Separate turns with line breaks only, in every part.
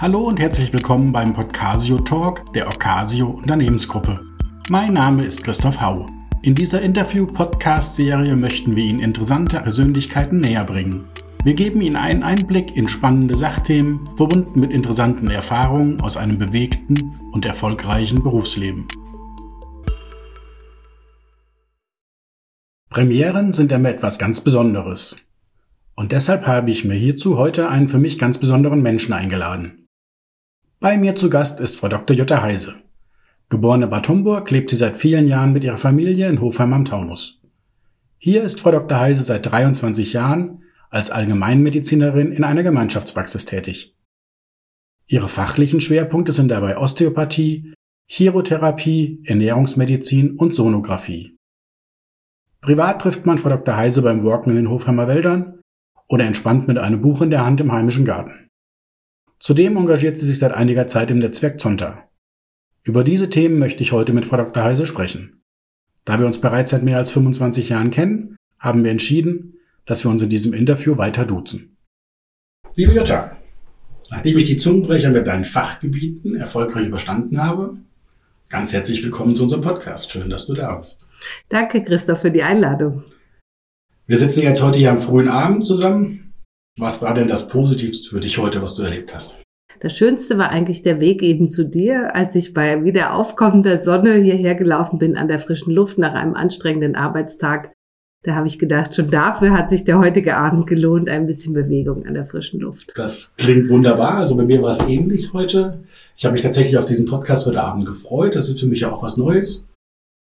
Hallo und herzlich willkommen beim Podcasio Talk der Ocasio Unternehmensgruppe. Mein Name ist Christoph Hau. In dieser Interview-Podcast-Serie möchten wir Ihnen interessante Persönlichkeiten näher bringen. Wir geben Ihnen einen Einblick in spannende Sachthemen, verbunden mit interessanten Erfahrungen aus einem bewegten und erfolgreichen Berufsleben. Premieren sind immer etwas ganz Besonderes. Und deshalb habe ich mir hierzu heute einen für mich ganz besonderen Menschen eingeladen. Bei mir zu Gast ist Frau Dr. Jutta Heise. Geborene Bad Homburg lebt sie seit vielen Jahren mit ihrer Familie in Hofheim am Taunus. Hier ist Frau Dr. Heise seit 23 Jahren als Allgemeinmedizinerin in einer Gemeinschaftspraxis tätig. Ihre fachlichen Schwerpunkte sind dabei Osteopathie, Chirotherapie, Ernährungsmedizin und Sonographie. Privat trifft man Frau Dr. Heise beim Walken in den Hofheimer Wäldern oder entspannt mit einem Buch in der Hand im heimischen Garten. Zudem engagiert sie sich seit einiger Zeit im Netzwerk Zonta. Über diese Themen möchte ich heute mit Frau Dr. Heise sprechen. Da wir uns bereits seit mehr als 25 Jahren kennen, haben wir entschieden, dass wir uns in diesem Interview weiter duzen. Liebe Jutta, nachdem ich die Zungenbrecher mit deinen Fachgebieten erfolgreich überstanden habe, Ganz herzlich willkommen zu unserem Podcast. Schön, dass du da bist.
Danke, Christoph, für die Einladung.
Wir sitzen jetzt heute hier am frühen Abend zusammen. Was war denn das Positivste für dich heute, was du erlebt hast?
Das Schönste war eigentlich der Weg eben zu dir, als ich bei wieder aufkommender Sonne hierher gelaufen bin an der frischen Luft nach einem anstrengenden Arbeitstag da habe ich gedacht, schon dafür hat sich der heutige Abend gelohnt, ein bisschen Bewegung an der frischen Luft.
Das klingt wunderbar. Also bei mir war es ähnlich heute. Ich habe mich tatsächlich auf diesen Podcast heute Abend gefreut. Das ist für mich ja auch was Neues.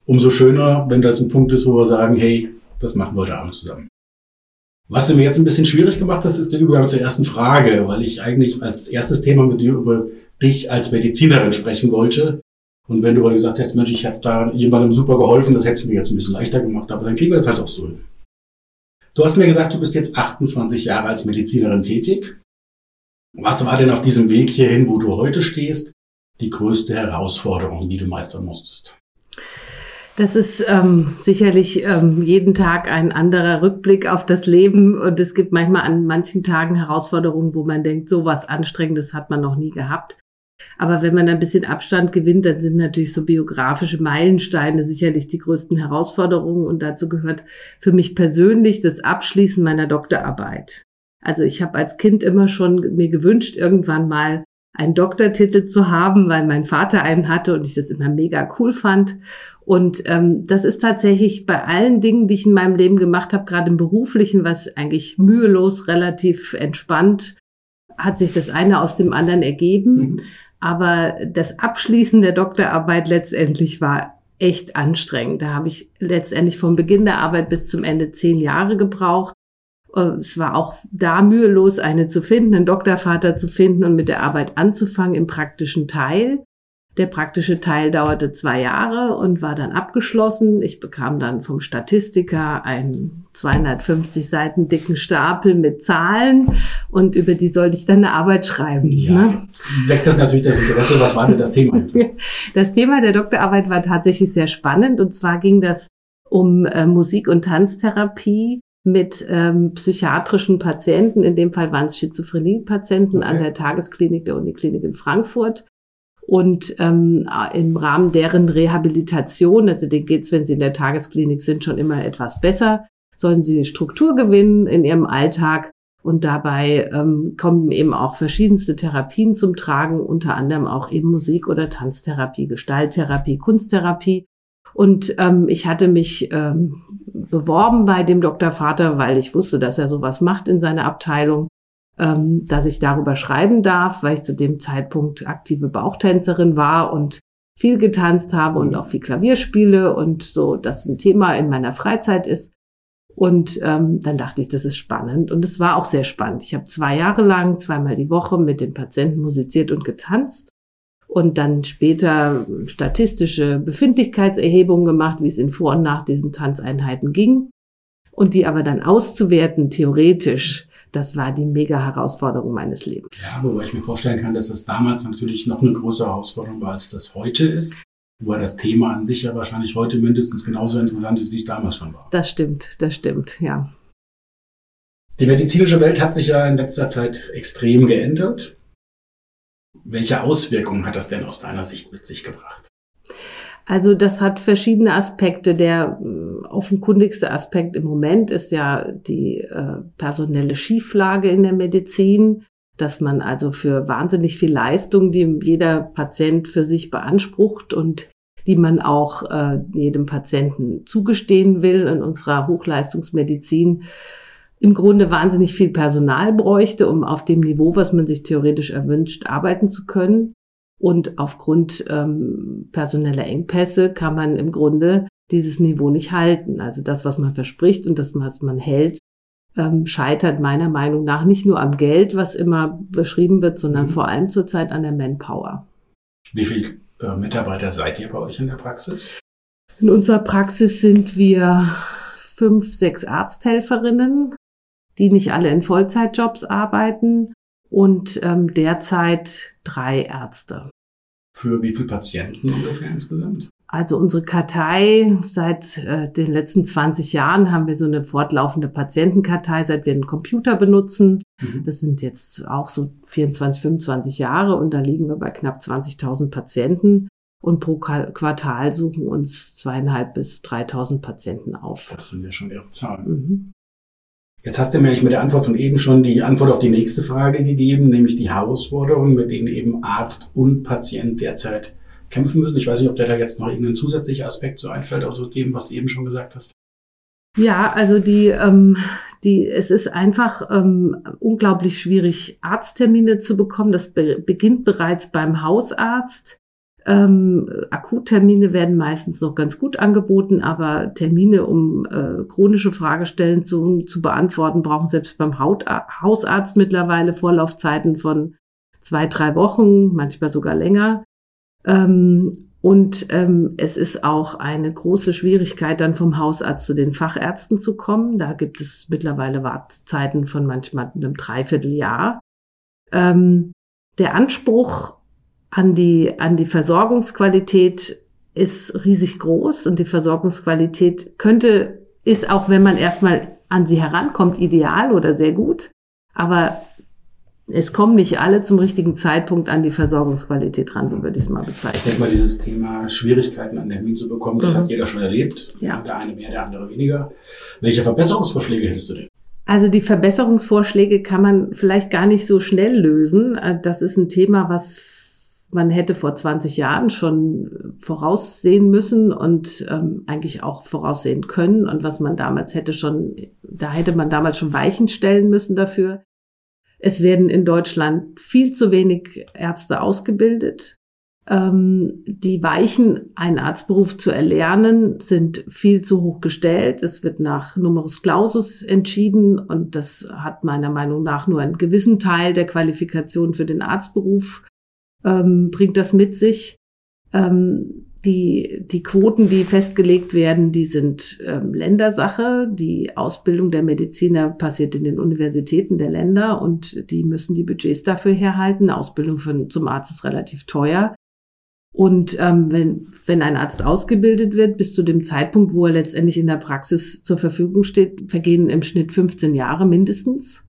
Umso schöner, wenn das ein Punkt ist, wo wir sagen, hey, das machen wir heute Abend zusammen. Was du mir jetzt ein bisschen schwierig gemacht hast, ist der Übergang zur ersten Frage, weil ich eigentlich als erstes Thema mit dir über dich als Medizinerin sprechen wollte. Und wenn du aber gesagt hättest, Mensch, ich habe da jemandem super geholfen, das hättest du mir jetzt ein bisschen leichter gemacht, aber dann kriegen wir das halt auch so hin. Du hast mir gesagt, du bist jetzt 28 Jahre als Medizinerin tätig. Was war denn auf diesem Weg hierhin, wo du heute stehst, die größte Herausforderung, die du meistern musstest?
Das ist ähm, sicherlich ähm, jeden Tag ein anderer Rückblick auf das Leben und es gibt manchmal an manchen Tagen Herausforderungen, wo man denkt, so was Anstrengendes hat man noch nie gehabt. Aber wenn man ein bisschen Abstand gewinnt, dann sind natürlich so biografische Meilensteine sicherlich die größten Herausforderungen. Und dazu gehört für mich persönlich das Abschließen meiner Doktorarbeit. Also ich habe als Kind immer schon mir gewünscht, irgendwann mal einen Doktortitel zu haben, weil mein Vater einen hatte und ich das immer mega cool fand. Und ähm, das ist tatsächlich bei allen Dingen, die ich in meinem Leben gemacht habe, gerade im beruflichen, was eigentlich mühelos, relativ entspannt, hat sich das eine aus dem anderen ergeben. Mhm. Aber das Abschließen der Doktorarbeit letztendlich war echt anstrengend. Da habe ich letztendlich vom Beginn der Arbeit bis zum Ende zehn Jahre gebraucht. Äh, es war auch da mühelos, eine zu finden, einen Doktorvater zu finden und mit der Arbeit anzufangen im praktischen Teil. Der praktische Teil dauerte zwei Jahre und war dann abgeschlossen. Ich bekam dann vom Statistiker einen 250 Seiten dicken Stapel mit Zahlen und über die sollte ich dann eine Arbeit schreiben.
Ja, ne? weckt das natürlich das Interesse. Was war denn das Thema?
Das Thema der Doktorarbeit war tatsächlich sehr spannend und zwar ging das um äh, Musik- und Tanztherapie mit ähm, psychiatrischen Patienten, in dem Fall waren es Schizophrenie-Patienten okay. an der Tagesklinik der Uniklinik in Frankfurt und ähm, im Rahmen deren Rehabilitation, also denen geht's, wenn sie in der Tagesklinik sind, schon immer etwas besser, sollen sie Struktur gewinnen in ihrem Alltag und dabei ähm, kommen eben auch verschiedenste Therapien zum Tragen, unter anderem auch eben Musik- oder Tanztherapie, Gestalttherapie, Kunsttherapie. Und ähm, ich hatte mich ähm, beworben bei dem Dr. Vater, weil ich wusste, dass er sowas macht in seiner Abteilung ähm, dass ich darüber schreiben darf, weil ich zu dem Zeitpunkt aktive Bauchtänzerin war und viel getanzt habe und auch viel Klavier spiele und so das ein Thema in meiner Freizeit ist. Und ähm, dann dachte ich, das ist spannend. Und es war auch sehr spannend. Ich habe zwei Jahre lang, zweimal die Woche mit den Patienten musiziert und getanzt und dann später statistische Befindlichkeitserhebungen gemacht, wie es in Vor- und nach diesen Tanzeinheiten ging. Und die aber dann auszuwerten, theoretisch, das war die mega Herausforderung meines Lebens.
Ja, wobei ich mir vorstellen kann, dass das damals natürlich noch eine größere Herausforderung war, als das heute ist. Wobei das Thema an sich ja wahrscheinlich heute mindestens genauso interessant ist, wie es damals schon war.
Das stimmt, das stimmt, ja.
Die medizinische Welt hat sich ja in letzter Zeit extrem geändert. Welche Auswirkungen hat das denn aus deiner Sicht mit sich gebracht?
Also das hat verschiedene Aspekte. Der äh, offenkundigste Aspekt im Moment ist ja die äh, personelle Schieflage in der Medizin, dass man also für wahnsinnig viel Leistung, die jeder Patient für sich beansprucht und die man auch äh, jedem Patienten zugestehen will in unserer Hochleistungsmedizin, im Grunde wahnsinnig viel Personal bräuchte, um auf dem Niveau, was man sich theoretisch erwünscht, arbeiten zu können. Und aufgrund ähm, personeller Engpässe kann man im Grunde dieses Niveau nicht halten. Also das, was man verspricht und das, was man hält, ähm, scheitert meiner Meinung nach nicht nur am Geld, was immer beschrieben wird, sondern mhm. vor allem zurzeit an der Manpower.
Wie viele äh, Mitarbeiter seid ihr bei euch in der Praxis?
In unserer Praxis sind wir fünf, sechs Arzthelferinnen die nicht alle in Vollzeitjobs arbeiten und ähm, derzeit drei Ärzte.
Für wie viele Patienten ungefähr insgesamt?
Also unsere Kartei, seit äh, den letzten 20 Jahren haben wir so eine fortlaufende Patientenkartei, seit wir einen Computer benutzen. Mhm. Das sind jetzt auch so 24, 25 Jahre und da liegen wir bei knapp 20.000 Patienten. Und pro Quartal suchen uns zweieinhalb bis 3.000 Patienten auf.
Das sind ja schon ihre Zahlen. Mhm. Jetzt hast du mir mit der Antwort von eben schon die Antwort auf die nächste Frage gegeben, nämlich die Herausforderungen, mit denen eben Arzt und Patient derzeit kämpfen müssen. Ich weiß nicht, ob dir da jetzt noch irgendein zusätzlicher Aspekt so einfällt, außer dem, was du eben schon gesagt hast.
Ja, also die, ähm, die, es ist einfach ähm, unglaublich schwierig, Arzttermine zu bekommen. Das be beginnt bereits beim Hausarzt. Ähm, Akuttermine werden meistens noch ganz gut angeboten, aber Termine, um äh, chronische Fragestellen zu, zu beantworten, brauchen selbst beim Haut Hausarzt mittlerweile Vorlaufzeiten von zwei, drei Wochen, manchmal sogar länger. Ähm, und ähm, es ist auch eine große Schwierigkeit, dann vom Hausarzt zu den Fachärzten zu kommen. Da gibt es mittlerweile Wartezeiten von manchmal einem Dreivierteljahr. Ähm, der Anspruch an die, an die Versorgungsqualität ist riesig groß und die Versorgungsqualität könnte, ist auch wenn man erstmal an sie herankommt, ideal oder sehr gut. Aber es kommen nicht alle zum richtigen Zeitpunkt an die Versorgungsqualität ran, so würde ich es mal bezeichnen. Ich
denke mal, dieses Thema Schwierigkeiten an Termin zu bekommen, das mhm. hat jeder schon erlebt. Ja. Der eine mehr, der andere weniger. Welche Verbesserungsvorschläge hättest du denn?
Also die Verbesserungsvorschläge kann man vielleicht gar nicht so schnell lösen. Das ist ein Thema, was man hätte vor 20 Jahren schon voraussehen müssen und ähm, eigentlich auch voraussehen können und was man damals hätte schon, da hätte man damals schon Weichen stellen müssen dafür. Es werden in Deutschland viel zu wenig Ärzte ausgebildet. Ähm, die Weichen, einen Arztberuf zu erlernen, sind viel zu hoch gestellt. Es wird nach Numerus Clausus entschieden und das hat meiner Meinung nach nur einen gewissen Teil der Qualifikation für den Arztberuf ähm, bringt das mit sich. Ähm, die, die Quoten, die festgelegt werden, die sind ähm, Ländersache. Die Ausbildung der Mediziner passiert in den Universitäten der Länder und die müssen die Budgets dafür herhalten. Ausbildung für, zum Arzt ist relativ teuer. Und ähm, wenn, wenn ein Arzt ausgebildet wird, bis zu dem Zeitpunkt, wo er letztendlich in der Praxis zur Verfügung steht, vergehen im Schnitt 15 Jahre mindestens.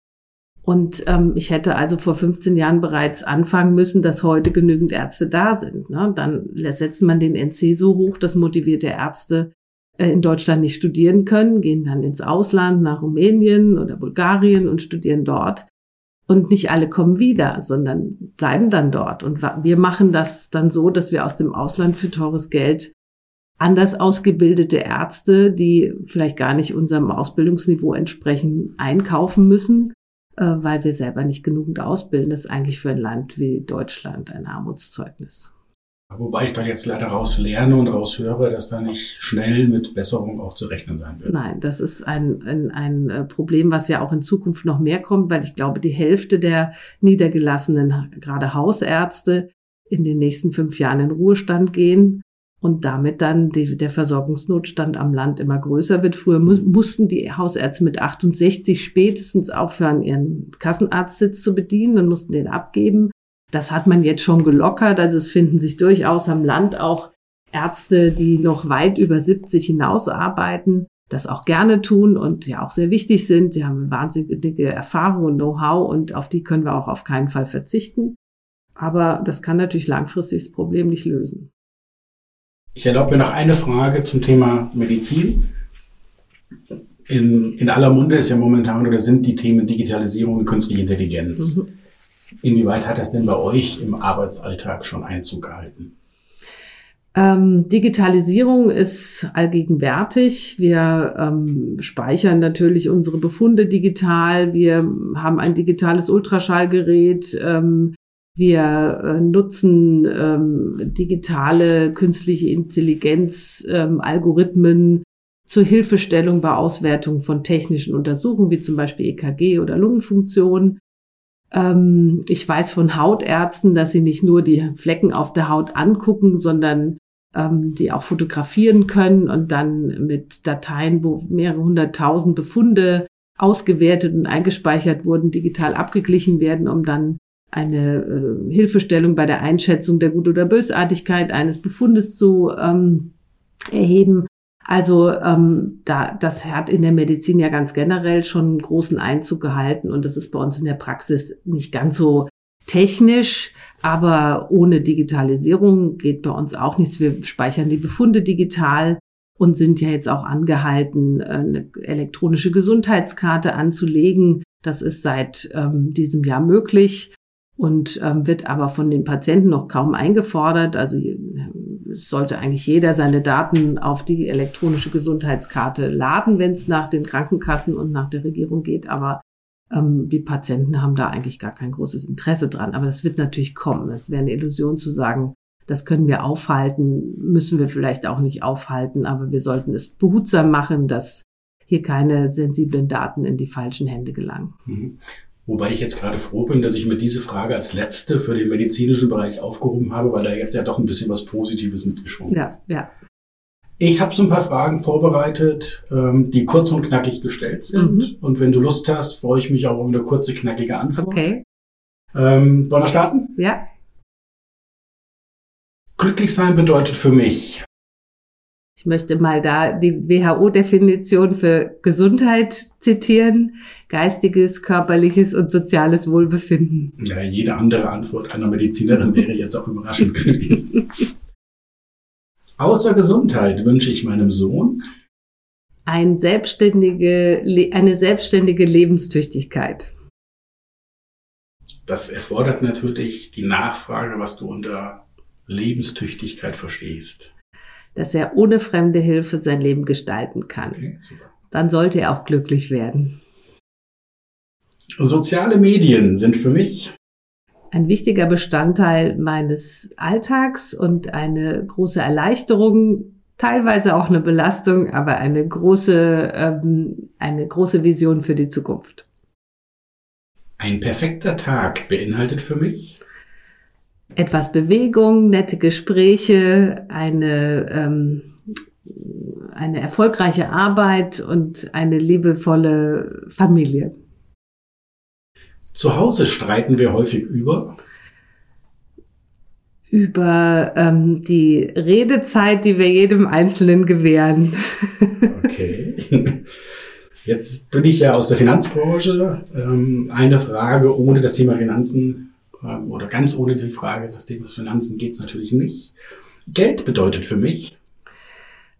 Und ähm, ich hätte also vor 15 Jahren bereits anfangen müssen, dass heute genügend Ärzte da sind. Ne? Dann setzt man den NC so hoch, dass motivierte Ärzte äh, in Deutschland nicht studieren können, gehen dann ins Ausland, nach Rumänien oder Bulgarien und studieren dort. Und nicht alle kommen wieder, sondern bleiben dann dort. Und wir machen das dann so, dass wir aus dem Ausland für teures Geld anders ausgebildete Ärzte, die vielleicht gar nicht unserem Ausbildungsniveau entsprechen, einkaufen müssen weil wir selber nicht genügend ausbilden. Das ist eigentlich für ein Land wie Deutschland ein Armutszeugnis.
Wobei ich da jetzt leider raus lerne und raus höre, dass da nicht schnell mit Besserung auch zu rechnen sein wird.
Nein, das ist ein, ein, ein äh, Problem, was ja auch in Zukunft noch mehr kommt, weil ich glaube, die Hälfte der niedergelassenen, gerade Hausärzte, in den nächsten fünf Jahren in Ruhestand gehen und damit dann die, der Versorgungsnotstand am Land immer größer wird. Früher mu mussten die Hausärzte mit 68 spätestens aufhören, ihren Kassenarztsitz zu bedienen und mussten den abgeben. Das hat man jetzt schon gelockert. Also es finden sich durchaus am Land auch Ärzte, die noch weit über 70 hinaus arbeiten, das auch gerne tun und ja auch sehr wichtig sind. Sie haben wahnsinnige Erfahrung und Know-how und auf die können wir auch auf keinen Fall verzichten. Aber das kann natürlich langfristig das Problem nicht lösen.
Ich erlaube mir noch eine Frage zum Thema Medizin. In, in aller Munde ist ja momentan oder sind die Themen Digitalisierung und künstliche Intelligenz. Mhm. Inwieweit hat das denn bei euch im Arbeitsalltag schon Einzug gehalten?
Ähm, Digitalisierung ist allgegenwärtig. Wir ähm, speichern natürlich unsere Befunde digital. Wir haben ein digitales Ultraschallgerät. Ähm, wir äh, nutzen ähm, digitale künstliche Intelligenz, ähm, Algorithmen zur Hilfestellung bei Auswertung von technischen Untersuchungen, wie zum Beispiel EKG oder Lungenfunktion. Ähm, ich weiß von Hautärzten, dass sie nicht nur die Flecken auf der Haut angucken, sondern ähm, die auch fotografieren können und dann mit Dateien, wo mehrere hunderttausend Befunde ausgewertet und eingespeichert wurden, digital abgeglichen werden, um dann eine äh, Hilfestellung bei der Einschätzung der Gut- oder Bösartigkeit eines Befundes zu ähm, erheben. Also ähm, da, das hat in der Medizin ja ganz generell schon einen großen Einzug gehalten und das ist bei uns in der Praxis nicht ganz so technisch, aber ohne Digitalisierung geht bei uns auch nichts. Wir speichern die Befunde digital und sind ja jetzt auch angehalten, eine elektronische Gesundheitskarte anzulegen. Das ist seit ähm, diesem Jahr möglich und ähm, wird aber von den Patienten noch kaum eingefordert. Also sollte eigentlich jeder seine Daten auf die elektronische Gesundheitskarte laden, wenn es nach den Krankenkassen und nach der Regierung geht. Aber ähm, die Patienten haben da eigentlich gar kein großes Interesse dran. Aber das wird natürlich kommen. Es wäre eine Illusion zu sagen, das können wir aufhalten, müssen wir vielleicht auch nicht aufhalten, aber wir sollten es behutsam machen, dass hier keine sensiblen Daten in die falschen Hände gelangen.
Wobei ich jetzt gerade froh bin, dass ich mir diese Frage als letzte für den medizinischen Bereich aufgehoben habe, weil da jetzt ja doch ein bisschen was Positives mitgeschwungen
ja, ist. Ja.
Ich habe so ein paar Fragen vorbereitet, ähm, die kurz und knackig gestellt sind. Mhm. Und wenn du Lust hast, freue ich mich auch um eine kurze, knackige Antwort.
Okay.
Ähm, wollen wir starten?
Ja.
Glücklich sein bedeutet für mich.
Ich möchte mal da die WHO-Definition für Gesundheit zitieren geistiges, körperliches und soziales Wohlbefinden.
Ja, jede andere Antwort einer Medizinerin wäre jetzt auch überraschend gewesen. Außer Gesundheit wünsche ich meinem Sohn
ein selbstständige, eine selbstständige Lebenstüchtigkeit.
Das erfordert natürlich die Nachfrage, was du unter Lebenstüchtigkeit verstehst.
Dass er ohne fremde Hilfe sein Leben gestalten kann. Okay, Dann sollte er auch glücklich werden.
Soziale Medien sind für mich
ein wichtiger Bestandteil meines Alltags und eine große Erleichterung, teilweise auch eine Belastung, aber eine große, ähm, eine große Vision für die Zukunft.
Ein perfekter Tag beinhaltet für mich
etwas Bewegung, nette Gespräche, eine ähm, eine erfolgreiche Arbeit und eine liebevolle Familie.
Zu Hause streiten wir häufig über
über ähm, die Redezeit, die wir jedem Einzelnen gewähren.
Okay. Jetzt bin ich ja aus der Finanzbranche. Ähm, eine Frage ohne das Thema Finanzen oder ganz ohne die Frage des Themas Finanzen geht es natürlich nicht. Geld bedeutet für mich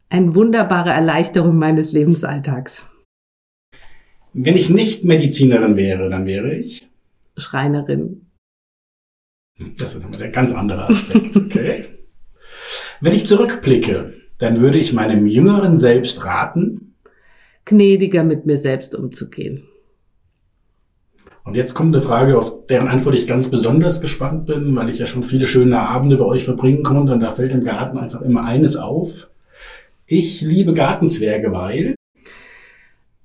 eine wunderbare Erleichterung meines Lebensalltags.
Wenn ich nicht Medizinerin wäre, dann wäre ich
Schreinerin.
Hm, das ist der ganz andere Aspekt. Okay. Wenn ich zurückblicke, dann würde ich meinem jüngeren Selbst raten,
gnädiger mit mir selbst umzugehen.
Und jetzt kommt eine Frage, auf deren Antwort ich ganz besonders gespannt bin, weil ich ja schon viele schöne Abende bei euch verbringen konnte und da fällt im Garten einfach immer eines auf. Ich liebe Gartenzwerge, weil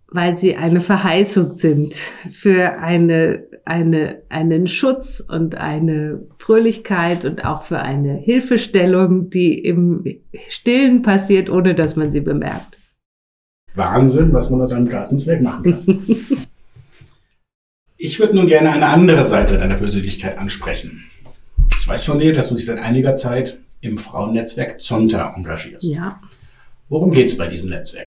weil sie eine Verheißung sind für eine, eine, einen Schutz und eine Fröhlichkeit und auch für eine Hilfestellung, die im Stillen passiert, ohne dass man sie bemerkt.
Wahnsinn, was man aus einem Gartenzwerg machen kann. ich würde nun gerne eine andere Seite deiner Persönlichkeit ansprechen. Ich weiß von dir, dass du dich seit einiger Zeit im Frauennetzwerk Zonta engagierst.
Ja.
Worum geht es bei diesem Netzwerk?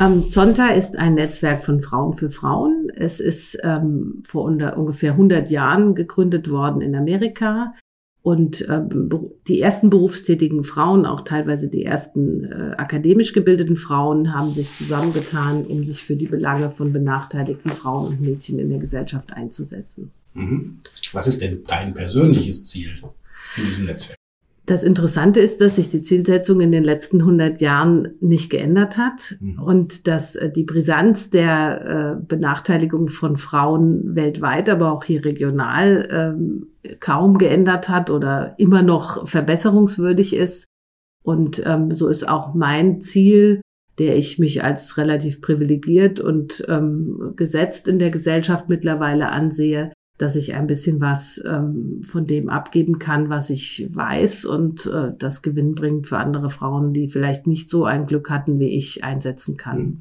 Ähm, Zonta ist ein Netzwerk von Frauen für Frauen. Es ist ähm, vor unter, ungefähr 100 Jahren gegründet worden in Amerika. Und äh, die ersten berufstätigen Frauen, auch teilweise die ersten äh, akademisch gebildeten Frauen, haben sich zusammengetan, um sich für die Belange von benachteiligten Frauen und Mädchen in der Gesellschaft einzusetzen.
Mhm. Was ist denn dein persönliches Ziel in diesem Netzwerk?
Das Interessante ist, dass sich die Zielsetzung in den letzten 100 Jahren nicht geändert hat mhm. und dass äh, die Brisanz der äh, Benachteiligung von Frauen weltweit, aber auch hier regional ähm, kaum geändert hat oder immer noch verbesserungswürdig ist. Und ähm, so ist auch mein Ziel, der ich mich als relativ privilegiert und ähm, gesetzt in der Gesellschaft mittlerweile ansehe, dass ich ein bisschen was ähm, von dem abgeben kann, was ich weiß und äh, das gewinnbringend für andere Frauen, die vielleicht nicht so ein Glück hatten wie ich, einsetzen kann. Hm.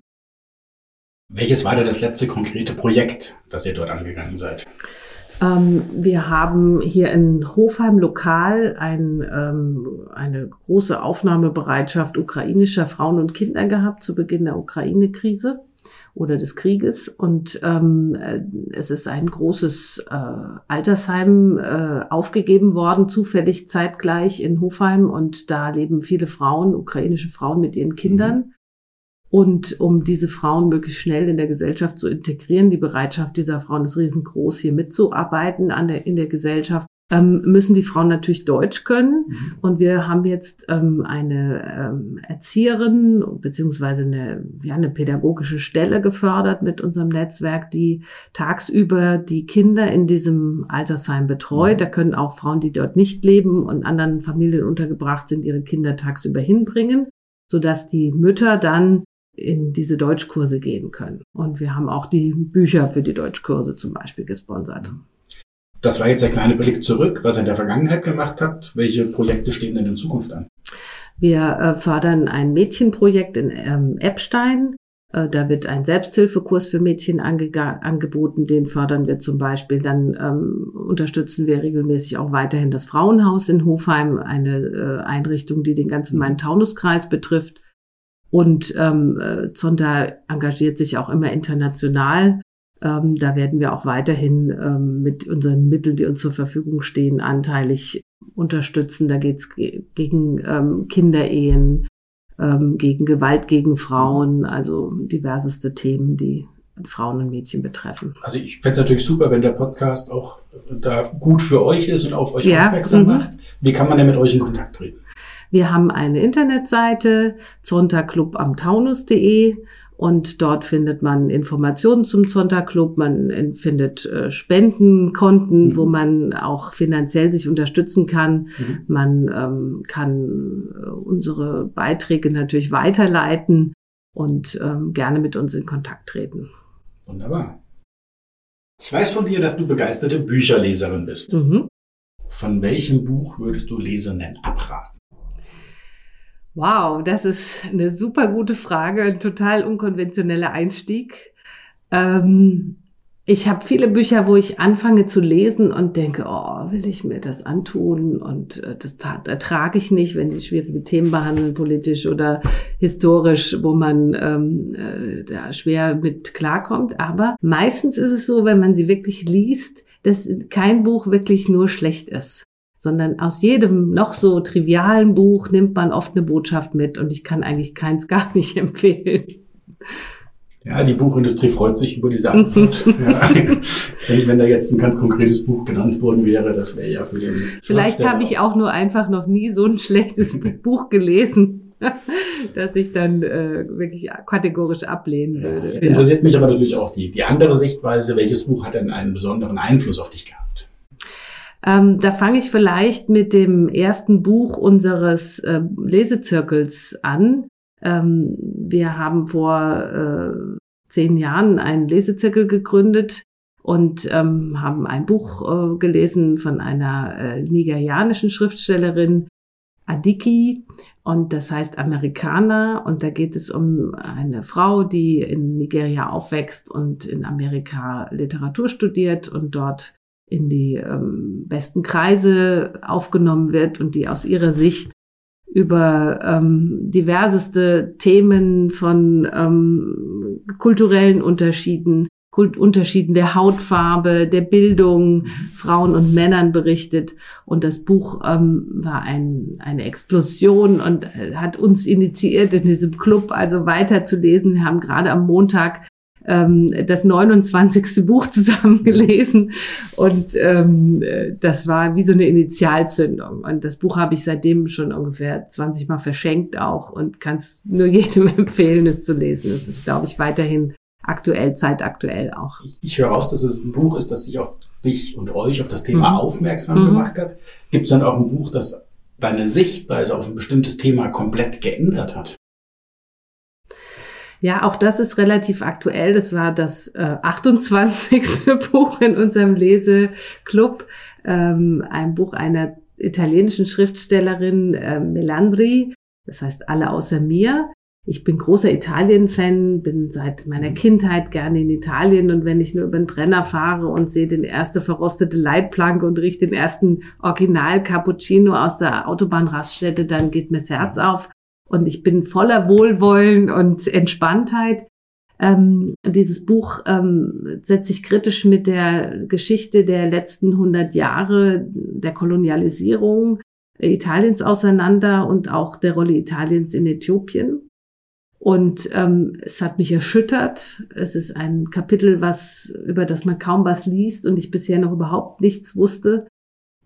Welches war denn das letzte konkrete Projekt, das ihr dort angegangen seid?
Ähm, wir haben hier in Hofheim lokal ein, ähm, eine große Aufnahmebereitschaft ukrainischer Frauen und Kinder gehabt zu Beginn der Ukraine-Krise oder des Krieges. Und ähm, äh, es ist ein großes äh, Altersheim äh, aufgegeben worden, zufällig zeitgleich in Hofheim. Und da leben viele Frauen, ukrainische Frauen mit ihren Kindern. Mhm. Und um diese Frauen möglichst schnell in der Gesellschaft zu integrieren, die Bereitschaft dieser Frauen ist riesengroß, hier mitzuarbeiten an der, in der Gesellschaft, ähm, müssen die Frauen natürlich Deutsch können. Mhm. Und wir haben jetzt ähm, eine ähm, Erzieherin beziehungsweise eine, ja, eine pädagogische Stelle gefördert mit unserem Netzwerk, die tagsüber die Kinder in diesem Altersheim betreut. Mhm. Da können auch Frauen, die dort nicht leben und anderen Familien untergebracht sind, ihre Kinder tagsüber hinbringen, sodass die Mütter dann in diese Deutschkurse gehen können. Und wir haben auch die Bücher für die Deutschkurse zum Beispiel gesponsert. Mhm.
Das war jetzt der kleine Blick zurück, was ihr in der Vergangenheit gemacht habt. Welche Projekte stehen denn in Zukunft an?
Wir äh, fördern ein Mädchenprojekt in ähm, Eppstein. Äh, da wird ein Selbsthilfekurs für Mädchen angeboten. Den fördern wir zum Beispiel. Dann ähm, unterstützen wir regelmäßig auch weiterhin das Frauenhaus in Hofheim, eine äh, Einrichtung, die den ganzen mhm. Main-Taunus-Kreis betrifft. Und ähm, äh, Zonta engagiert sich auch immer international ähm, da werden wir auch weiterhin ähm, mit unseren Mitteln, die uns zur Verfügung stehen, anteilig unterstützen. Da geht es ge gegen ähm, Kinderehen, ähm, gegen Gewalt gegen Frauen, also diverseste Themen, die Frauen und Mädchen betreffen.
Also ich fände es natürlich super, wenn der Podcast auch da gut für euch ist und auf euch ja, aufmerksam mhm. macht. Wie kann man denn mit euch in Kontakt treten?
Wir haben eine Internetseite, zonterclubamtaunus.de und dort findet man Informationen zum Zonta-Club, man findet äh, Spendenkonten, mhm. wo man auch finanziell sich unterstützen kann. Mhm. Man ähm, kann äh, unsere Beiträge natürlich weiterleiten und ähm, gerne mit uns in Kontakt treten.
Wunderbar. Ich weiß von dir, dass du begeisterte Bücherleserin bist. Mhm. Von welchem Buch würdest du Lesenden abraten?
Wow, das ist eine super gute Frage, ein total unkonventioneller Einstieg. Ähm, ich habe viele Bücher, wo ich anfange zu lesen und denke, oh, will ich mir das antun? Und äh, das ertrage ich nicht, wenn die schwierige Themen behandeln, politisch oder historisch, wo man ähm, äh, da schwer mit klarkommt. Aber meistens ist es so, wenn man sie wirklich liest, dass kein Buch wirklich nur schlecht ist sondern aus jedem noch so trivialen Buch nimmt man oft eine Botschaft mit und ich kann eigentlich keins gar nicht empfehlen.
Ja, die Buchindustrie freut sich über diese Antwort. ja. Wenn da jetzt ein ganz konkretes Buch genannt worden wäre, das wäre ja für den.
Vielleicht habe ich auch nur einfach noch nie so ein schlechtes Buch gelesen, dass ich dann äh, wirklich kategorisch ablehnen würde.
jetzt interessiert mich aber natürlich auch die, die andere Sichtweise. Welches Buch hat denn einen besonderen Einfluss auf dich gehabt?
Ähm, da fange ich vielleicht mit dem ersten Buch unseres äh, Lesezirkels an. Ähm, wir haben vor äh, zehn Jahren einen Lesezirkel gegründet und ähm, haben ein Buch äh, gelesen von einer äh, nigerianischen Schriftstellerin, Adiki, und das heißt Amerikaner. Und da geht es um eine Frau, die in Nigeria aufwächst und in Amerika Literatur studiert und dort in die ähm, besten Kreise aufgenommen wird und die aus ihrer Sicht über ähm, diverseste Themen von ähm, kulturellen Unterschieden, Kult Unterschieden der Hautfarbe, der Bildung, Frauen und Männern berichtet. Und das Buch ähm, war ein, eine Explosion und äh, hat uns initiiert, in diesem Club also weiterzulesen. Wir haben gerade am Montag ähm, das 29. Buch zusammen gelesen und ähm, das war wie so eine Initialzündung. Und das Buch habe ich seitdem schon ungefähr 20 Mal verschenkt auch und kann es nur jedem empfehlen, es zu lesen. Es ist, glaube ich, weiterhin aktuell, zeitaktuell auch.
Ich, ich höre raus, dass es ein Buch ist, das sich auf dich und euch auf das Thema mhm. aufmerksam mhm. gemacht hat. Gibt es dann auch ein Buch, das deine Sichtweise auf ein bestimmtes Thema komplett geändert hat?
Ja, auch das ist relativ aktuell. Das war das äh, 28. Buch in unserem Leseclub. Ähm, ein Buch einer italienischen Schriftstellerin, äh, Melandri. Das heißt Alle außer mir. Ich bin großer Italien-Fan, bin seit meiner Kindheit gerne in Italien und wenn ich nur über den Brenner fahre und sehe den erste verrostete Leitplanke und rieche den ersten Original Cappuccino aus der Autobahnraststätte, dann geht mir das Herz auf und ich bin voller Wohlwollen und Entspanntheit. Ähm, dieses Buch ähm, setzt sich kritisch mit der Geschichte der letzten 100 Jahre der Kolonialisierung Italiens auseinander und auch der Rolle Italiens in Äthiopien. Und ähm, es hat mich erschüttert. Es ist ein Kapitel, was über das man kaum was liest und ich bisher noch überhaupt nichts wusste.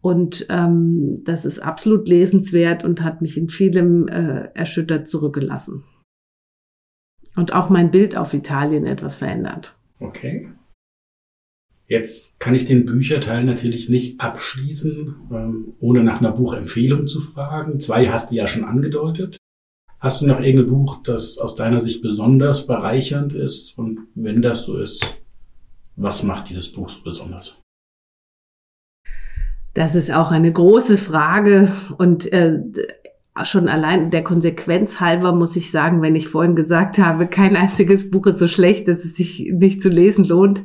Und ähm, das ist absolut lesenswert und hat mich in vielem äh, erschüttert zurückgelassen. Und auch mein Bild auf Italien etwas verändert.
Okay. Jetzt kann ich den Bücherteil natürlich nicht abschließen, ähm, ohne nach einer Buchempfehlung zu fragen. Zwei hast du ja schon angedeutet. Hast du noch irgendein Buch, das aus deiner Sicht besonders bereichernd ist? Und wenn das so ist, was macht dieses Buch so besonders?
Das ist auch eine große Frage und äh, schon allein der Konsequenz halber muss ich sagen, wenn ich vorhin gesagt habe, kein einziges Buch ist so schlecht, dass es sich nicht zu lesen lohnt,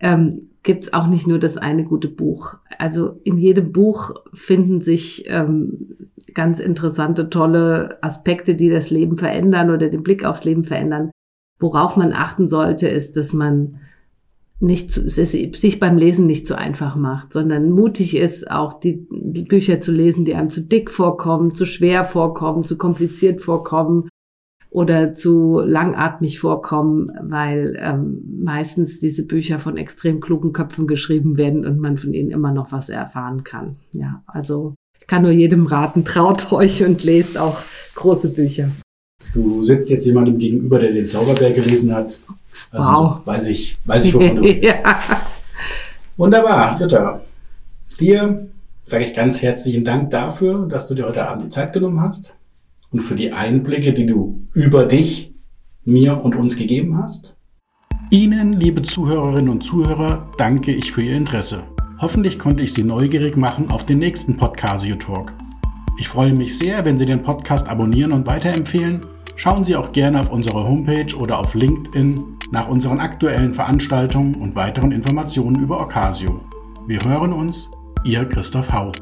ähm, gibt es auch nicht nur das eine gute Buch. Also in jedem Buch finden sich ähm, ganz interessante, tolle Aspekte, die das Leben verändern oder den Blick aufs Leben verändern. Worauf man achten sollte, ist, dass man nicht es sich beim Lesen nicht so einfach macht, sondern mutig ist, auch die, die Bücher zu lesen, die einem zu dick vorkommen, zu schwer vorkommen, zu kompliziert vorkommen oder zu langatmig vorkommen, weil ähm, meistens diese Bücher von extrem klugen Köpfen geschrieben werden und man von ihnen immer noch was erfahren kann. Ja, also ich kann nur jedem raten, traut euch und lest auch große Bücher.
Du sitzt jetzt jemandem gegenüber, der den Zauberberg gelesen hat. Also wow. So weiß ich, weiß ich, wovon du redest. ja. Wunderbar, Jutta. Dir sage ich ganz herzlichen Dank dafür, dass du dir heute Abend die Zeit genommen hast und für die Einblicke, die du über dich, mir und uns gegeben hast. Ihnen, liebe Zuhörerinnen und Zuhörer, danke ich für Ihr Interesse. Hoffentlich konnte ich Sie neugierig machen auf den nächsten Podcasio Talk. Ich freue mich sehr, wenn Sie den Podcast abonnieren und weiterempfehlen. Schauen Sie auch gerne auf unsere Homepage oder auf LinkedIn nach unseren aktuellen Veranstaltungen und weiteren Informationen über Ocasio. Wir hören uns, Ihr Christoph Hau.